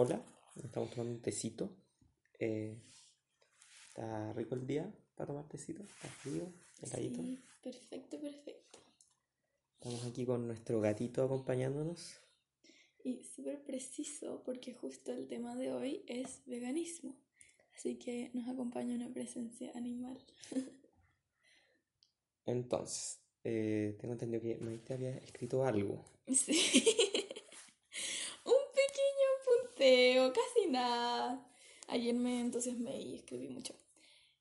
Hola, estamos tomando un tecito. Eh, está rico el día para tomar tecito. Está frío, heladito. Sí, perfecto, perfecto. Estamos aquí con nuestro gatito acompañándonos. Y súper preciso porque justo el tema de hoy es veganismo. Así que nos acompaña una presencia animal. Entonces, eh, tengo entendido que Maite había escrito algo. Sí. Punteo, casi nada. Ayer me entusiasmé y escribí mucho.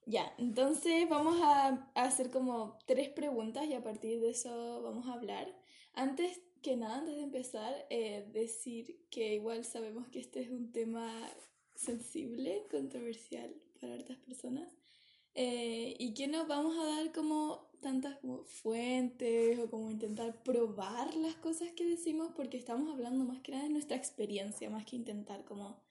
Ya, entonces vamos a hacer como tres preguntas y a partir de eso vamos a hablar. Antes que nada, antes de empezar, eh, decir que igual sabemos que este es un tema sensible, controversial para otras personas. eh, y que no vamos a dar como tantas como fuentes o como intentar probar las cosas que decimos porque estamos hablando más que nada de nuestra experiencia, más que intentar como,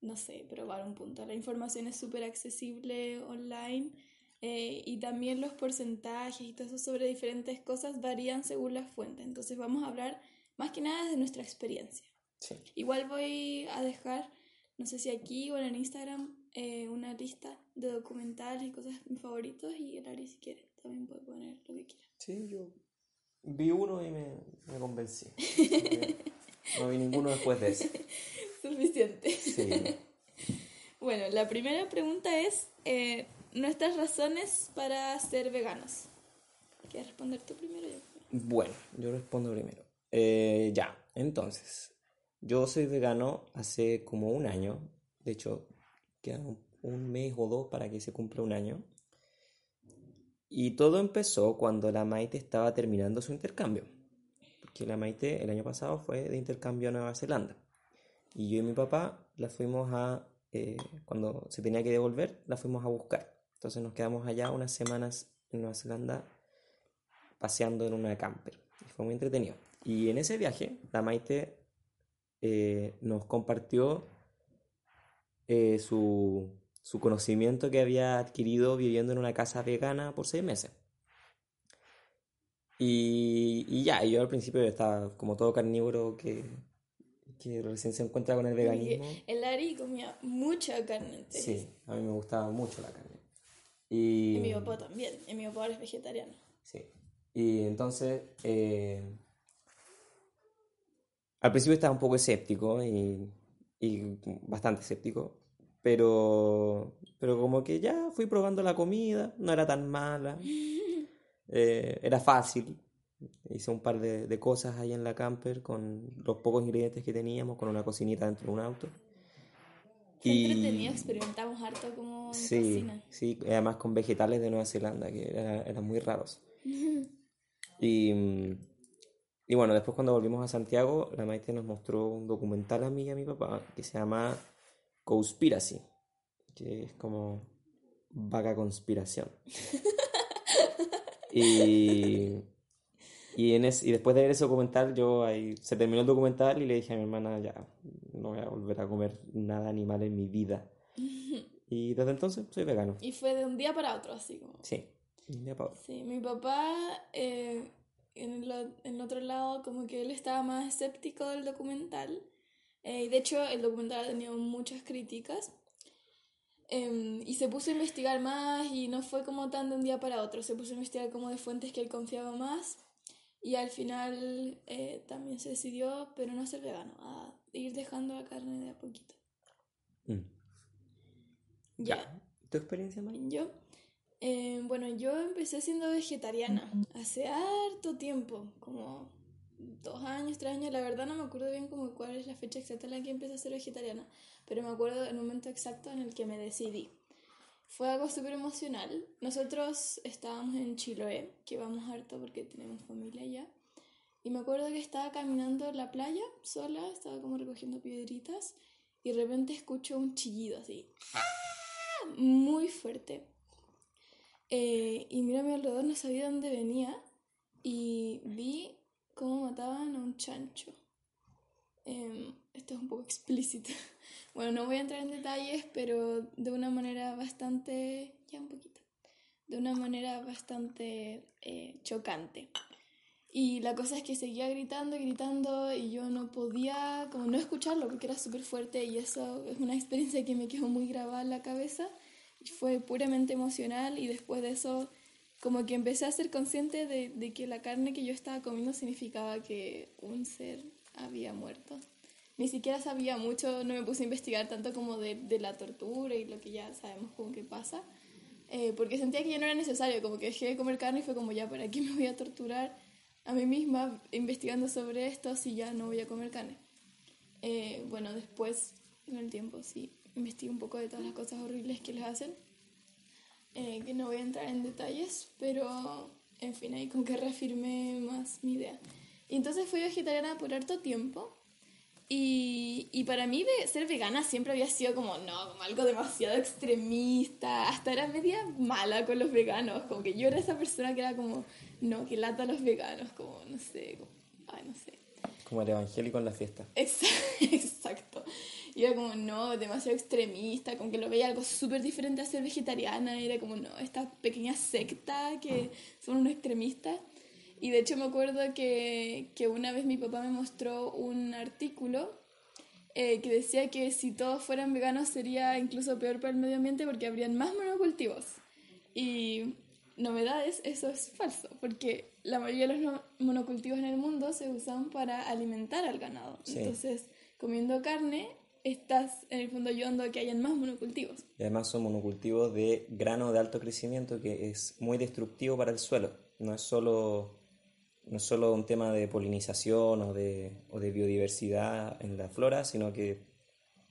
no sé, probar un punto. La información es súper accesible online eh, y también los porcentajes y todo eso sobre diferentes cosas varían según las fuentes. Entonces vamos a hablar más que nada de nuestra experiencia. Sí. Igual voy a dejar, no sé si aquí o en Instagram, eh, una lista de documentales y cosas mis favoritos y el Ari si quiere también puede poner lo que quiera. Sí, yo vi uno y me, me convencí. No vi ninguno después de ese. Suficiente. Sí. Bueno, la primera pregunta es eh, nuestras razones para ser veganos. ¿Quieres responder tú primero? Yo? Bueno, yo respondo primero. Eh, ya, entonces, yo soy vegano hace como un año. De hecho, queda un, un mes o dos para que se cumpla un año. Y todo empezó cuando la Maite estaba terminando su intercambio. Porque la Maite el año pasado fue de intercambio a Nueva Zelanda. Y yo y mi papá la fuimos a, eh, cuando se tenía que devolver, la fuimos a buscar. Entonces nos quedamos allá unas semanas en Nueva Zelanda paseando en una camper. Y fue muy entretenido. Y en ese viaje, la Maite eh, nos compartió eh, su, su conocimiento que había adquirido viviendo en una casa vegana por seis meses. Y, y ya, yo al principio estaba como todo carnívoro que, que recién se encuentra con el veganismo. El Ari comía mucha carne. Sí, a mí me gustaba mucho la carne. Y, Y mi papá también. Y mi papá es vegetariano. Sí. Y entonces, eh, al principio estaba un poco escéptico y, y bastante escéptico, pero, pero como que ya fui probando la comida, no era tan mala, eh, era fácil. Hice un par de, de cosas ahí en la camper con los pocos ingredientes que teníamos, con una cocinita dentro de un auto. Fue Y- entretenido, experimentamos harto como Sí, cocina. sí, además con vegetales de Nueva Zelanda, que era- eran muy raros. Y, y bueno, después cuando volvimos a Santiago, la Maite nos mostró un documental a mí y a mi papá que se llama Conspiracy, que es como vaga conspiración. Y, y, en es- y después de ver ese documental, yo ahí, se terminó el documental y le dije a mi hermana, ya, no voy a volver a comer nada animal en mi vida. Y desde entonces soy vegano. Y fue de un día para otro, así como. Sí. de un día para otro. Sí, mi papá, eh, en, el, en el otro lado, como que él estaba más escéptico del documental. Eh, de hecho, el documental ha tenido muchas críticas. Em, y se puso a investigar más y no fue como tan de un día para otro. Se puso a investigar como de fuentes que él confiaba más. Y al final eh, también se decidió, pero no ser vegano, a ir dejando la carne de a poquito. Mm. Ya. ¿Tu experiencia, Mari? Yo, eh, bueno, yo empecé siendo vegetariana hace harto tiempo, como dos años, tres años, la verdad no me acuerdo bien como cuál es la fecha exacta en la que empecé a ser vegetariana, pero me acuerdo el momento exacto en el que me decidí. Fue algo súper emocional. Nosotros estábamos en Chiloé, que vamos harto porque tenemos familia allá, y me acuerdo que estaba caminando en la playa sola, estaba como recogiendo piedritas, y de repente escucho un chillido así muy fuerte. Eh, y mira a mi alrededor, no sabía dónde venía. Y vi cómo mataban a un chancho. Em, esto es un poco explícito. Bueno, no voy a entrar en detalles, pero de una manera bastante. Ya un poquito. De una manera bastante eh, chocante. Y la cosa es que seguía gritando gritando y yo no podía como no escucharlo porque era súper fuerte y eso es una experiencia que me quedó muy grabada en la cabeza fue puramente emocional y después de eso como que empecé a ser consciente de, que la carne que yo estaba comiendo significaba que un ser había muerto. Ni siquiera sabía mucho, no me puse a investigar tanto como de, la tortura y lo que ya sabemos como que pasa, eh, porque sentía que ya no era necesario, como que dejé de comer carne y fue como ya, ¿para qué me voy a torturar a mí misma investigando sobre esto si ya no voy a comer carne? Eh, bueno, después, en el tiempo, sí, investigué un poco de todas las cosas horribles que les hacen, eh, que no voy a entrar en detalles, pero en fin, ahí como que reafirmé más mi idea. Y entonces fui vegetariana por harto tiempo. Y, y, para mí ser vegana siempre había sido como, no, como algo demasiado extremista. Hasta era media mala con los veganos. Como que yo era esa persona que era como, no, que lata a los veganos. Como, no sé, como, ay, no sé. Como el evangélico en la fiesta. Exacto. Y era como, no, demasiado extremista. Como que lo veía algo súper diferente a ser vegetariana. Y era como, no, esta pequeña secta que son unos extremistas. Y de hecho me acuerdo que, que una vez mi papá me mostró un artículo eh, que decía que si todos fueran veganos sería incluso peor para el medio ambiente porque habrían más monocultivos. Y novedades, eso es falso, porque la mayoría de los monocultivos en el mundo se usan para alimentar al ganado. Entonces, comiendo carne, estás en el fondo ayudando a que hayan más monocultivos. Y además son monocultivos de grano de alto crecimiento que es muy destructivo para el suelo. No es solo no es solo un tema de polinización o de, o de biodiversidad en la flora, sino que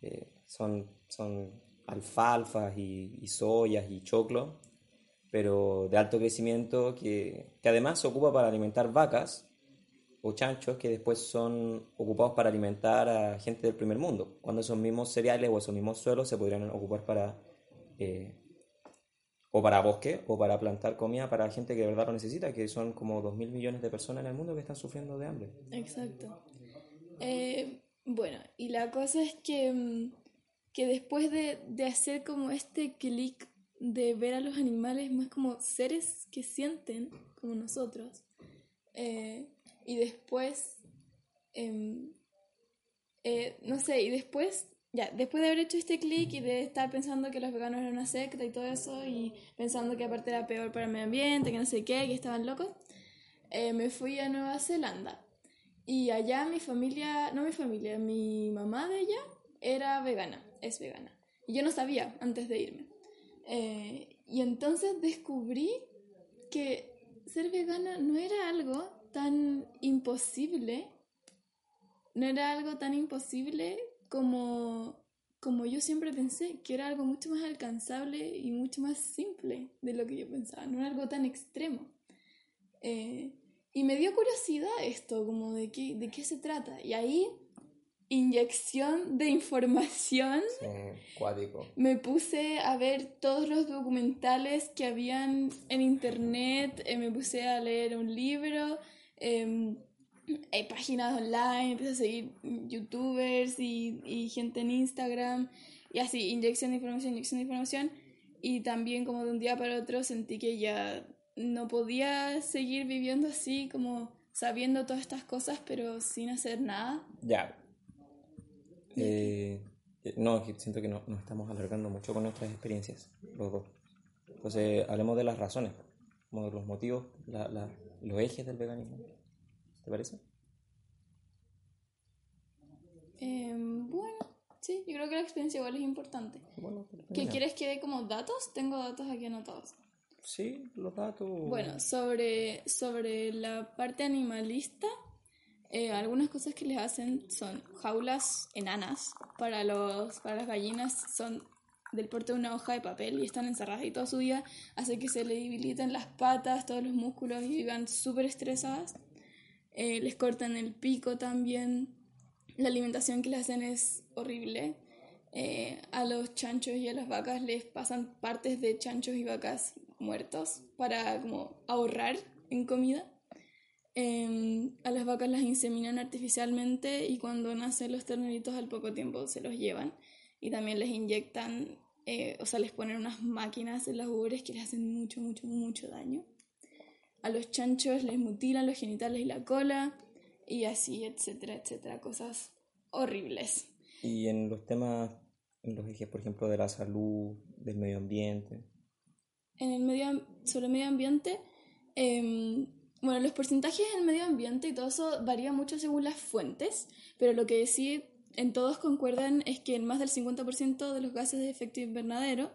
eh, son, son alfalfas y, y, soyas y choclo, pero de alto crecimiento que, que además se ocupa para alimentar vacas o chanchos que después son ocupados para alimentar a gente del primer mundo, cuando esos mismos cereales o esos mismos suelos se podrían ocupar para eh, o para bosque, o para plantar comida para gente que de verdad lo necesita, que son como 2.000 millones de personas en el mundo que están sufriendo de hambre. Exacto. Eh, bueno, y la cosa es que, mm, que después de, de hacer como este clic de ver a los animales más como seres que sienten, como nosotros, eh, y después, em, eh, no sé, y después ya, después de haber hecho este clic y de estar pensando que los veganos eran una secta y todo eso, y pensando que aparte era peor para el medio ambiente, que no sé qué, que estaban locos, eh, me fui a Nueva Zelanda. Y allá mi familia, no mi familia, mi mamá de ella era vegana, es vegana. Y yo no sabía antes de irme. Eh, y entonces descubrí que ser vegana no era algo tan imposible, no era algo tan imposible como, como yo siempre pensé, que era algo mucho más alcanzable y mucho más simple de lo que yo pensaba, no era algo tan extremo. Eh, y me dio curiosidad esto, como de qué, de qué se trata. Y ahí, inyección de información. Me puse a ver todos los documentales que habían en internet, eh, me puse a leer un libro. Eh, hay páginas online, empecé a seguir youtubers y, y, gente en Instagram y así, inyección de información, inyección de información y también como de un día para otro sentí que ya no podía seguir viviendo así como sabiendo todas estas cosas pero sin hacer nada. Ya. Eh, no, siento que no, nos estamos alargando mucho con nuestras experiencias, los dos. Entonces, hablemos de las razones, como de los motivos, la, la, los ejes del veganismo. ¿Te parece? Eh, bueno, sí, yo creo que la experiencia igual es importante. Bueno, ¿Qué quieres que dé como datos? Tengo datos aquí anotados. Sí, los datos. Bueno, sobre, sobre la parte animalista, eh, algunas cosas que les hacen son jaulas enanas para, los, para las gallinas, son del porte de una hoja de papel y están encerradas y todo su día hace que se le debiliten las patas, todos los músculos y vivan súper estresadas. Eh, les cortan el pico también. La alimentación que les hacen es horrible. Eh, a los chanchos y a las vacas les pasan partes de chanchos y vacas muertos para como ahorrar en comida. Em, a las vacas las inseminan artificialmente y cuando nacen los terneritos al poco tiempo se los llevan y también les inyectan, eh, o sea, les ponen unas máquinas en las ubres que les hacen mucho, mucho, mucho daño. a los chanchos les mutilan los genitales y la cola, y así, etcétera, etcétera, cosas horribles. Y en los temas, en los ejes, por ejemplo, de la salud, del medio ambiente. En el medio, sobre el medio ambiente, em, bueno, los porcentajes en el medio ambiente y todo eso varía mucho según las fuentes, pero lo que sí en todos concuerdan es que más del 50% de los gases de efecto invernadero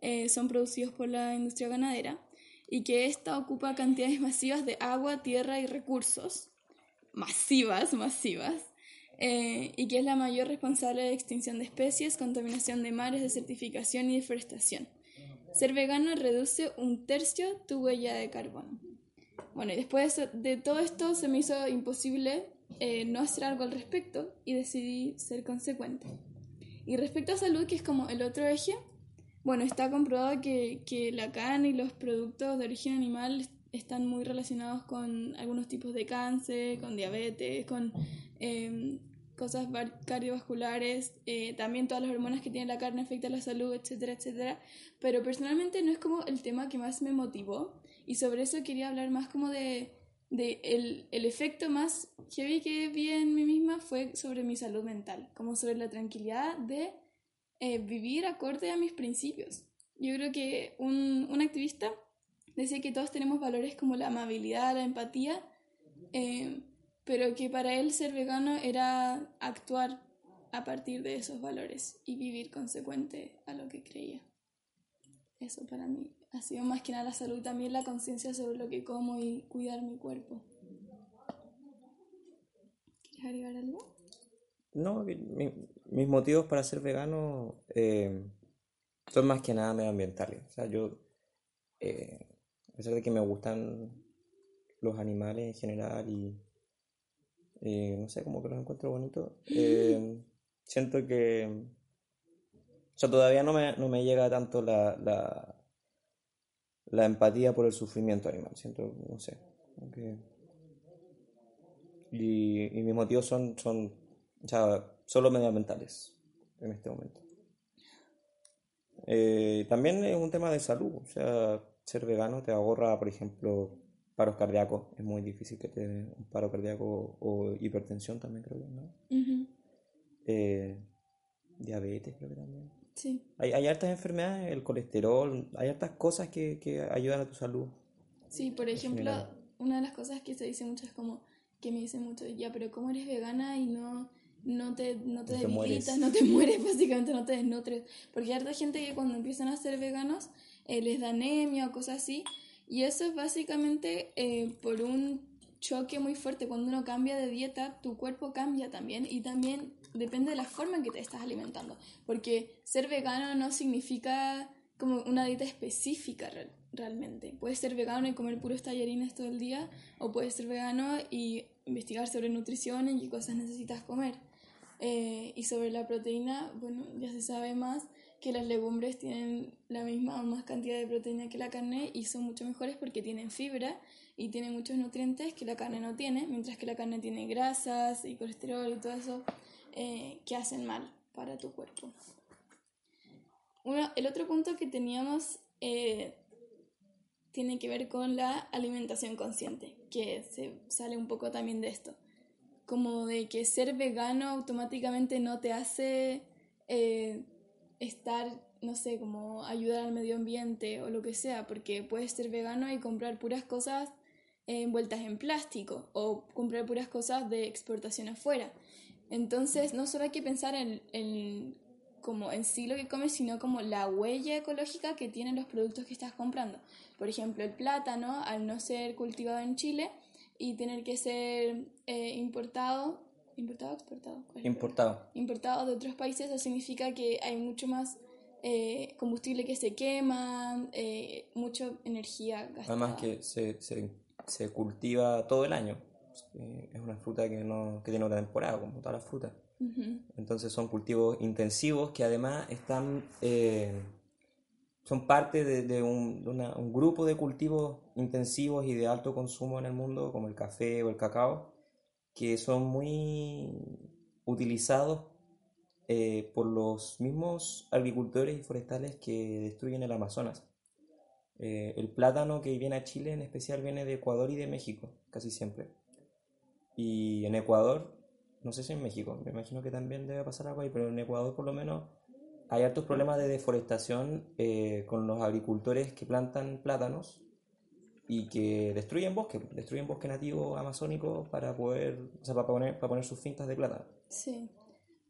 eh, son producidos por la industria ganadera y que ésta ocupa cantidades masivas de agua, tierra y recursos, masivas, masivas, eh, y que es la mayor responsable de extinción de especies, contaminación de mares, desertificación y deforestación. Ser vegano reduce un tercio tu huella de carbono. Bueno, y después de todo esto se me hizo imposible eh, no hacer algo al respecto y decidí ser consecuente. Y respecto a salud, que es como el otro eje, bueno, está comprobado que, que la carne y los productos de origen animal están muy relacionados con algunos tipos de cáncer, con diabetes, con em, cosas cardiovasculares, eh, también todas las hormonas que tiene la carne afectan la salud, etcétera, etcétera. Pero personalmente no es como el tema que más me motivó y sobre eso quería hablar más como de, de el, el efecto más heavy que vi en mí misma fue sobre mi salud mental, como sobre la tranquilidad de eh, vivir acorde a mis principios. Yo creo que un, un, activista decía que todos tenemos valores como la amabilidad, la empatía, eh, pero que para él ser vegano era actuar a partir de esos valores y vivir consecuente a lo que creía. Eso para mí ha sido más que nada la salud también la conciencia sobre lo que como y cuidar mi cuerpo. ¿Quieres agregar algo? No, mis motivos para ser vegano eh, son más que nada medioambientales. O sea, yo, eh, a pesar de que me gustan los animales en general y eh, no sé, como que los encuentro bonitos, siento que, o sea, todavía no me, no me llega tanto la, la, la empatía por el sufrimiento animal. Siento, no sé, y, y mis motivos son, son o sea, solo medioambientales en este momento. Eh, también es un tema de salud, o sea, ser vegano te ahorra, por ejemplo, paros cardíacos, es muy difícil que te dé un paro cardíaco o hipertensión también creo que, ¿no? Eh, diabetes creo que también. Sí. Hay, hay hartas enfermedades, el colesterol, hay hartas cosas que, que ayudan a tu salud. Sí, por ejemplo, una de las cosas que se dice mucho es como, que me dice mucho, ya, pero ¿cómo eres vegana y no no te, no te, debilitas, no te mueres, básicamente no te desnutres. Porque hay harta gente que cuando empiezan a ser veganos eh, les da anemia o cosas así. Y eso es básicamente eh, por un choque muy fuerte. Cuando uno cambia de dieta, tu cuerpo cambia también y también depende de la forma en que te estás alimentando. Porque ser vegano no significa como una dieta específica realmente. Puedes ser vegano y comer puros tallarines todo el día o puedes ser vegano y investigar sobre nutrición y qué cosas necesitas comer. Eh, y sobre la proteína, bueno, ya se sabe más que las legumbres tienen la misma o más cantidad de proteína que la carne y son mucho mejores porque tienen fibra y tienen muchos nutrientes que la carne no tiene, mientras que la carne tiene grasas y colesterol y todo eso eh, que hacen mal para tu cuerpo. Uno, el otro punto que teníamos eh, tiene que ver con la alimentación consciente, que se sale un poco también de esto como de que ser vegano automáticamente no te hace eh, estar, no sé, como ayudar al medio ambiente o lo que sea, porque puedes ser vegano y comprar puras cosas envueltas en plástico o comprar puras cosas de exportación afuera. Entonces, no solo hay que pensar en, en, como en sí lo que comes, sino como la huella ecológica que tienen los productos que estás comprando. Por ejemplo, el plátano, al no ser cultivado en Chile, y tener que ser eh, importado, importado, exportado, importado, importado de otros países, eso significa que hay mucho más eh, combustible que se quema, eh, mucha energía gastada. Además que se, se, se cultiva todo el año. Es una fruta que, no, que tiene una temporada, como todas las frutas. Entonces son cultivos intensivos que además están son parte de, un, un, grupo de cultivos intensivos y de alto consumo en el mundo, como el café o el cacao, que son muy utilizados eh, por los mismos agricultores y forestales que destruyen el Amazonas. Eh, el plátano que viene a Chile en especial viene de Ecuador y de México, casi siempre. Y en Ecuador, no sé si en México, me imagino que también debe pasar algo ahí, pero en Ecuador por lo menos hay altos problemas de deforestación eh, con los agricultores que plantan plátanos y que destruyen bosque, destruyen bosque nativo amazónico para poder, o sea, para poner, para poner sus fintas de plátano. Sí.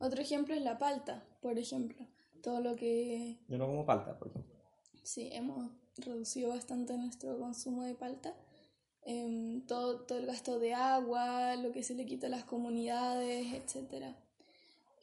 Otro ejemplo es la palta, por ejemplo. Todo lo que... Yo no como palta, por ejemplo. Sí, hemos reducido bastante nuestro consumo de palta. Em, todo, todo el gasto de agua, lo que se le quita a las comunidades, etcétera.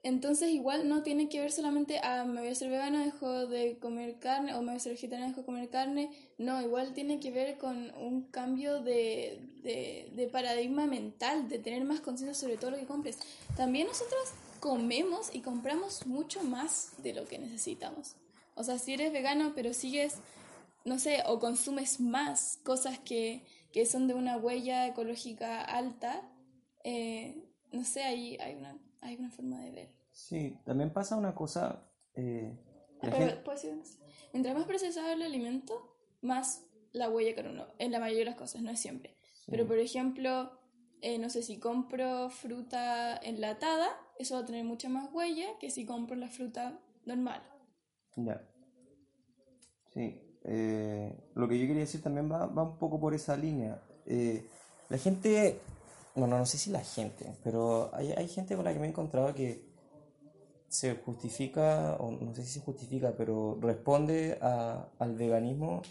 Entonces igual no tiene que ver solamente a ah, me voy a ser vegano, dejo de comer carne, o me voy a ser vegetariano, dejo de comer carne. No, igual tiene que ver con un cambio de, de, de paradigma mental, de tener más conciencia sobre todo lo que compres. También nosotros comemos y compramos mucho más de lo que necesitamos. O sea, si eres vegano pero sigues, no sé, o consumes más cosas que, que son de una huella ecológica alta, eh, no sé, hay, hay, una, hay una forma de ver. Sí, también pasa una cosa... Eh, Mientras más procesado el alimento, más la huella carbono, en la mayoría de las cosas, no es siempre. Pero por ejemplo, eh, no sé, si compro fruta enlatada, eso va a tener mucha más huella que si compro la fruta normal. Ya. Sí. Eh, lo que yo quería decir también va, va un poco por esa línea. Eh, la gente, bueno, no sé si la gente, pero hay, hay gente con la que me he encontrado que se justifica, o no sé si se justifica, pero responde a, al veganismo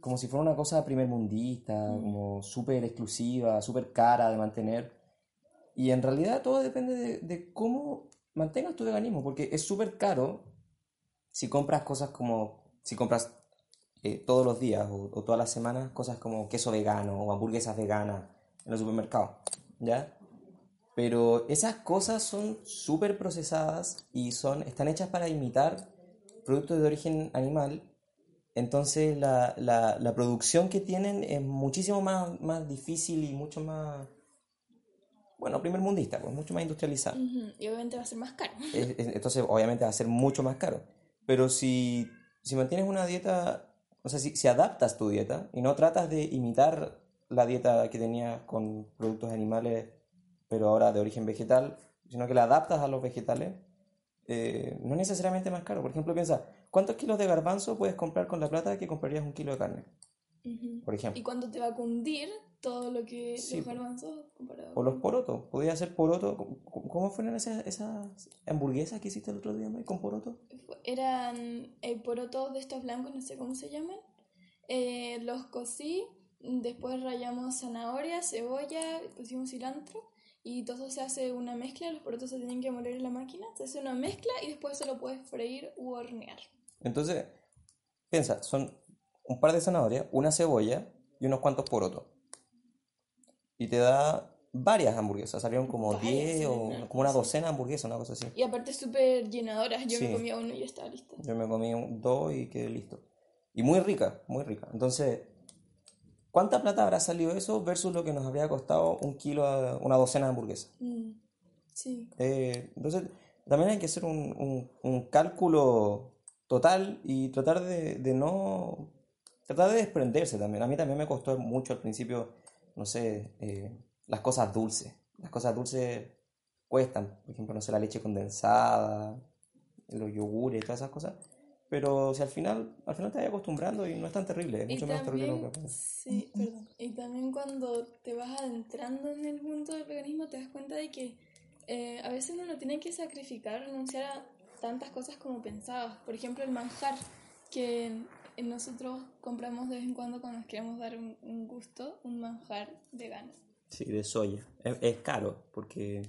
como si fuera una cosa primer mundista, mm. como súper exclusiva, súper cara de mantener. Y en realidad todo depende de, de cómo mantengas tu veganismo, porque es súper caro si compras cosas como, si compras eh, todos los días o, todas las semanas cosas como queso vegano o hamburguesas veganas en el supermercado, ¿ya? Pero esas cosas son súper procesadas y son, están hechas para imitar productos de origen animal. Entonces la, la, la producción que tienen es muchísimo más, más difícil y mucho más bueno, primer mundista, pues mucho más industrializado. Y obviamente va a ser más caro. entonces, obviamente va a ser mucho más caro. Pero si, si mantienes una dieta, o sea, si, adaptas tu dieta y no tratas de imitar la dieta que tenías con productos animales, pero ahora de origen vegetal, sino que la adaptas a los vegetales, eh, no necesariamente más caro. Por ejemplo, piensa, ¿cuántos kilos de garbanzo puedes comprar con la plata que comprarías un kilo de carne? Por ejemplo. ¿Y cuánto te va a cundir todo lo que los garbanzos comparado. O los porotos, podía hacer poroto. ¿Cómo fueron esas, esas hamburguesas que hiciste el otro día con poroto? Eran eh, porotos de estos blancos, no sé cómo se llaman. Eh, los cocí, después rayamos zanahoria, cebolla, pusimos cilantro y todo se hace una mezcla. Los porotos se tienen que moler en la máquina, se hace una mezcla y después se lo puedes freír u hornear. Entonces, piensa, son un par de zanahorias, una cebolla y unos cuantos porotos y te da varias hamburguesas. Salieron como 10 o como una docena de hamburguesas, una cosa así. Y aparte súper llenadoras. Yo me comí uno y ya estaba listo. Yo me comí dos y quedé listo. Y muy rica, muy rica. Entonces, ¿cuánta plata habrá salido eso versus lo que nos habría costado un kilo, una docena de hamburguesas? Mm, sí. Eh, entonces, también hay que hacer un, un, un cálculo total y tratar de, de no... Tratar de desprenderse también. A mí también me costó mucho al principio no sé, eh, las cosas dulces. Las cosas dulces cuestan, por ejemplo, no sé, la leche condensada, los yogures, todas esas cosas. Pero si al final, al final te vas acostumbrando y no es tan terrible, es mucho menos terrible que Sí, perdón. Y también cuando te vas adentrando en el mundo del veganismo te das cuenta de que eh, a veces uno tiene que sacrificar, renunciar a tantas cosas como pensabas. Por ejemplo, el manjar, que nosotros compramos de vez en cuando cuando nos queremos dar un, gusto, un manjar vegano. Sí, de soya. Es, caro, porque,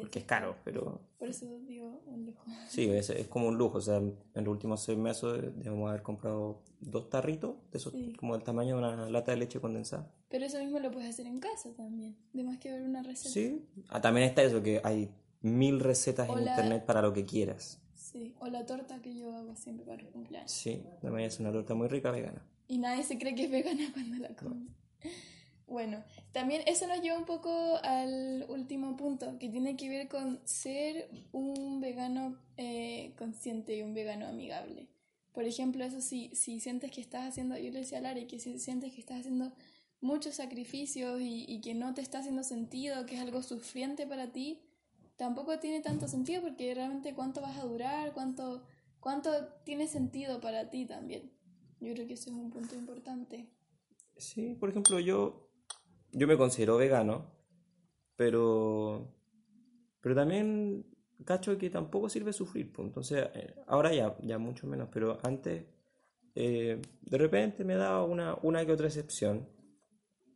porque es caro, pero... Por eso digo un lujo. Sí, es, es como un lujo. O sea, en los últimos seis meses debemos haber comprado dos tarritos, de esos, como del tamaño de una lata de leche condensada. Pero eso mismo lo puedes hacer en casa también. Además que ver una receta. Sí. Ah, también está eso, que hay mil recetas en internet para lo que quieras. Sí, o la torta que yo hago siempre para el cumpleaños. Sí, también es una torta muy rica vegana. Y nadie se cree que es vegana cuando la come. Bueno, también eso nos lleva un poco al último punto, que tiene que ver con ser un vegano eh, consciente y un vegano amigable. Por ejemplo, eso si, si sientes que estás haciendo, yo le decía a Lara, que si sientes que estás haciendo muchos sacrificios y, y que no te está haciendo sentido, que es algo sufriente para ti, tampoco tiene tanto sentido porque realmente cuánto vas a durar, cuánto, cuánto tiene sentido para ti también. Yo creo que ese es un punto importante. Sí, por ejemplo, yo, yo me considero vegano, pero, pero también cacho que tampoco sirve sufrir. Pues. Entonces, eh, ahora ya, ya mucho menos, pero antes eh, de repente me daba una, una que otra excepción.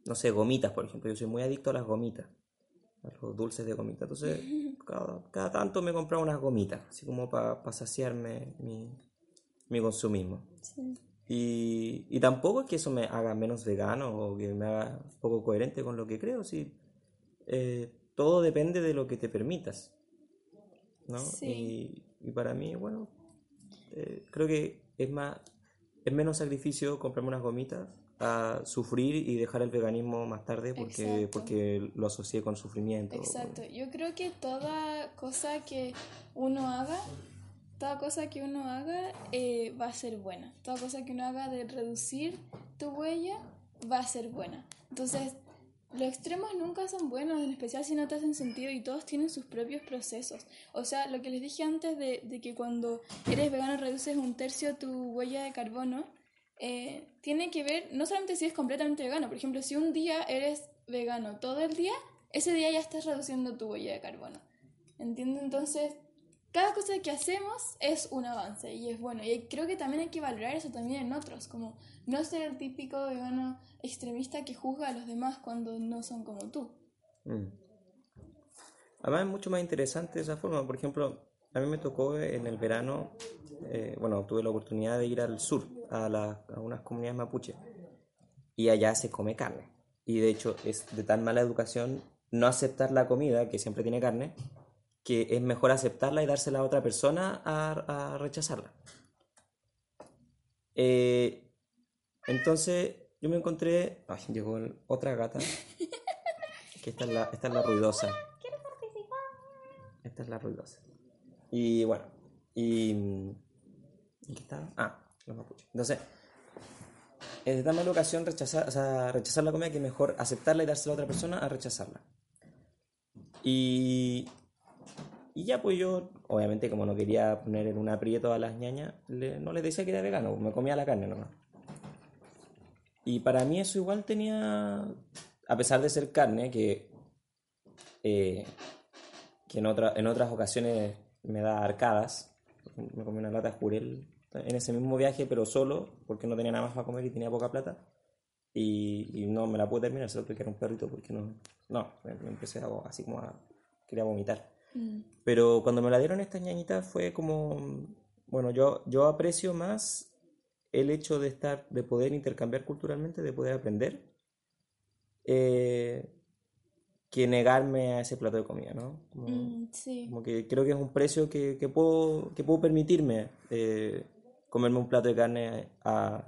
No sé, gomitas, por ejemplo. Yo soy muy adicto a las gomitas, a los dulces de gomitas. Entonces, cada, cada tanto me compraba unas gomitas, así como para saciarme mi, mi consumismo. Sí. Y, y tampoco es que eso me haga menos vegano o que me haga poco coherente con lo que creo. Sí, eh, todo depende de lo que te permitas. ¿no? Sí. Y, y para mí, bueno, eh, creo que es más es menos sacrificio comprarme unas gomitas a sufrir y dejar el veganismo más tarde porque, Exacto. porque lo asocié con sufrimiento. Exacto. Yo creo que toda cosa que uno haga, toda cosa que uno haga eh, va a ser buena. Toda cosa que uno haga de reducir tu huella va a ser buena. Entonces, los extremos nunca son buenos, en especial si no te hacen sentido y todos tienen sus propios procesos. O sea, lo que les dije antes de, de que cuando eres vegano reduces un tercio tu huella de carbono, eh, tiene que ver no solamente si es completamente vegano, por ejemplo, si un día eres vegano todo el día, ese día ya estás reduciendo tu huella de carbono. ¿Entiendes? Entonces, cada cosa que hacemos es un avance y es bueno. Y creo que también hay que valorar eso también en otros, como no ser el típico vegano extremista que juzga a los demás cuando no son como tú. Mm. Además es mucho más interesante esa forma. Por ejemplo, a mí me tocó en el verano, eh, bueno, tuve la oportunidad de ir al sur, a, la- a unas comunidades mapuche, y allá se come carne. Y de hecho es de tan mala educación no aceptar la comida, que siempre tiene carne, que es mejor aceptarla y dársela a otra persona a, a rechazarla. Eh, entonces yo me encontré... Ay, llegó el- otra gata. Que esta es la, esta es la ruidosa. Esta es la ruidosa. Y bueno, y... ¿y qué estaba? Ah, los mapuches. Entonces, es de tan mala ocasión rechazar, o sea, rechazar la comida que mejor aceptarla y dársela a otra persona a rechazarla. Y, y ya pues yo, obviamente como no quería poner en un aprieto a las ñañas, no les decía que era vegano, me comía la carne nomás. Y para mí eso igual tenía, a pesar de ser carne, que, eh, que en, otra, en otras ocasiones me da arcadas, me comí una lata de jurel en ese mismo viaje, pero solo, porque no tenía nada más para comer y tenía poca plata. Y, y no me la pude terminar, solo porque era un perrito, porque no, no, me, me empecé a, así como a, quería vomitar. Mm, Pero cuando me la dieron estas ñañitas fue como, bueno, yo, yo aprecio más el hecho de estar, de poder intercambiar culturalmente, de poder aprender, eh, que negarme a ese plato de comida, ¿no? Como, mm, sí, como que creo que es un precio que, que puedo, que puedo permitirme eh, comerme un plato de carne a-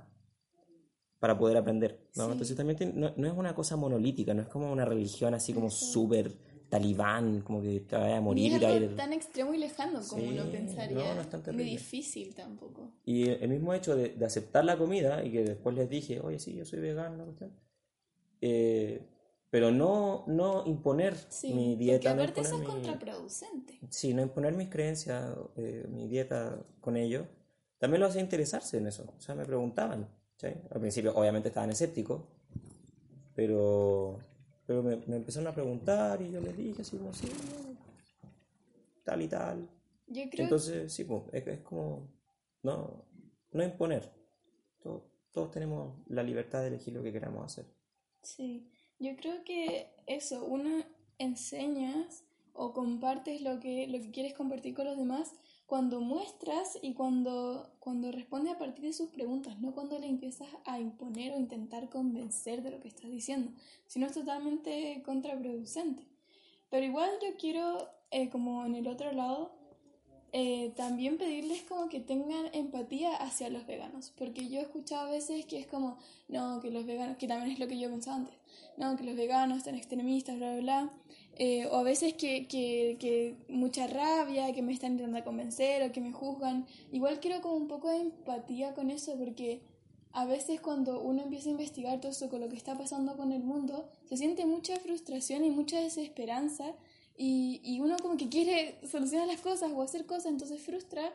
para poder aprender, ¿no? Sí. Entonces también no, no es una cosa monolítica, no es como una religión así como súper talibán, como que te vaya a Ni morir es y a algo tan extremo y lejano como Sí, uno pensaría. no, no es tan Ni terrible. difícil tampoco. Y el mismo hecho de, de aceptar la comida y que después les dije, oye, sí, yo soy vegano, cuestión", eh, pero no, no imponer Sí, mi dieta. porque no aparte eso es mi- contraproducente. Sí, no imponer mis creencias, eh, mi dieta con ellos, también lo hacía interesarse en eso. O sea, me preguntaban. Al principio, obviamente, estaban escépticos, pero, pero me, me empezaron a preguntar y yo les dije así como, sí, tal y tal. Yo creo Entonces, sí, pues, es, es como, no, no imponer. Todos, todos tenemos la libertad de elegir lo que queramos hacer. Sí, yo creo que eso, uno enseñas o compartes lo que, lo que quieres compartir con los demás cuando muestras y cuando, cuando respondes a partir de sus preguntas, no cuando le empiezas a imponer o intentar convencer de lo que estás diciendo, sino es totalmente contraproducente. Pero igual yo quiero, eh, como en el otro lado, eh, también pedirles como que tengan empatía hacia los veganos, porque yo he escuchado a veces que es como, no, que los veganos, que también es lo que yo pensaba antes, no, que los veganos están extremistas, bla, bla, bla, eh, o a veces que, que, que mucha rabia, que me están intentando convencer o que me juzgan. Igual quiero como un poco de empatía con eso porque a veces cuando uno empieza a investigar todo eso con lo que está pasando con el mundo, se siente mucha frustración y mucha desesperanza y, y uno como que quiere solucionar las cosas o hacer cosas, entonces frustra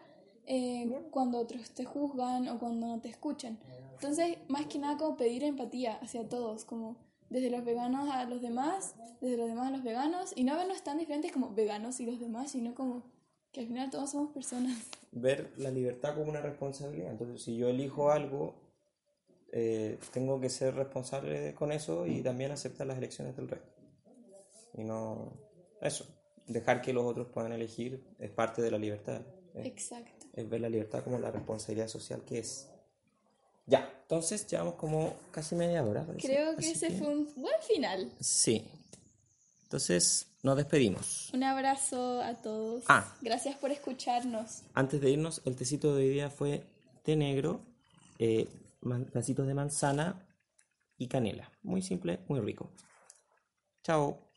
eh, cuando otros te juzgan o cuando no te escuchan. Entonces, más que nada como pedir empatía hacia todos, como desde los veganos a los demás, desde los demás a los veganos, y no vernos tan diferentes como veganos y los demás, sino como que al final todos somos personas. Ver la libertad como una responsabilidad. Entonces, si yo elijo algo, eh, tengo que ser responsable con eso y también aceptar las elecciones del resto. Y no... Eso. Dejar que los otros puedan elegir es parte de la libertad. Es, Exacto. es ver la libertad como la responsabilidad social que es. Ya, entonces llevamos como casi media hora. parece. Creo que Así ese fue un buen final. Sí. Entonces nos despedimos. Un abrazo a todos. Ah. Gracias por escucharnos. Antes de irnos, el tecito de hoy día fue té negro, eh, pedacitos de manzana y canela. Muy simple, muy rico. Chao.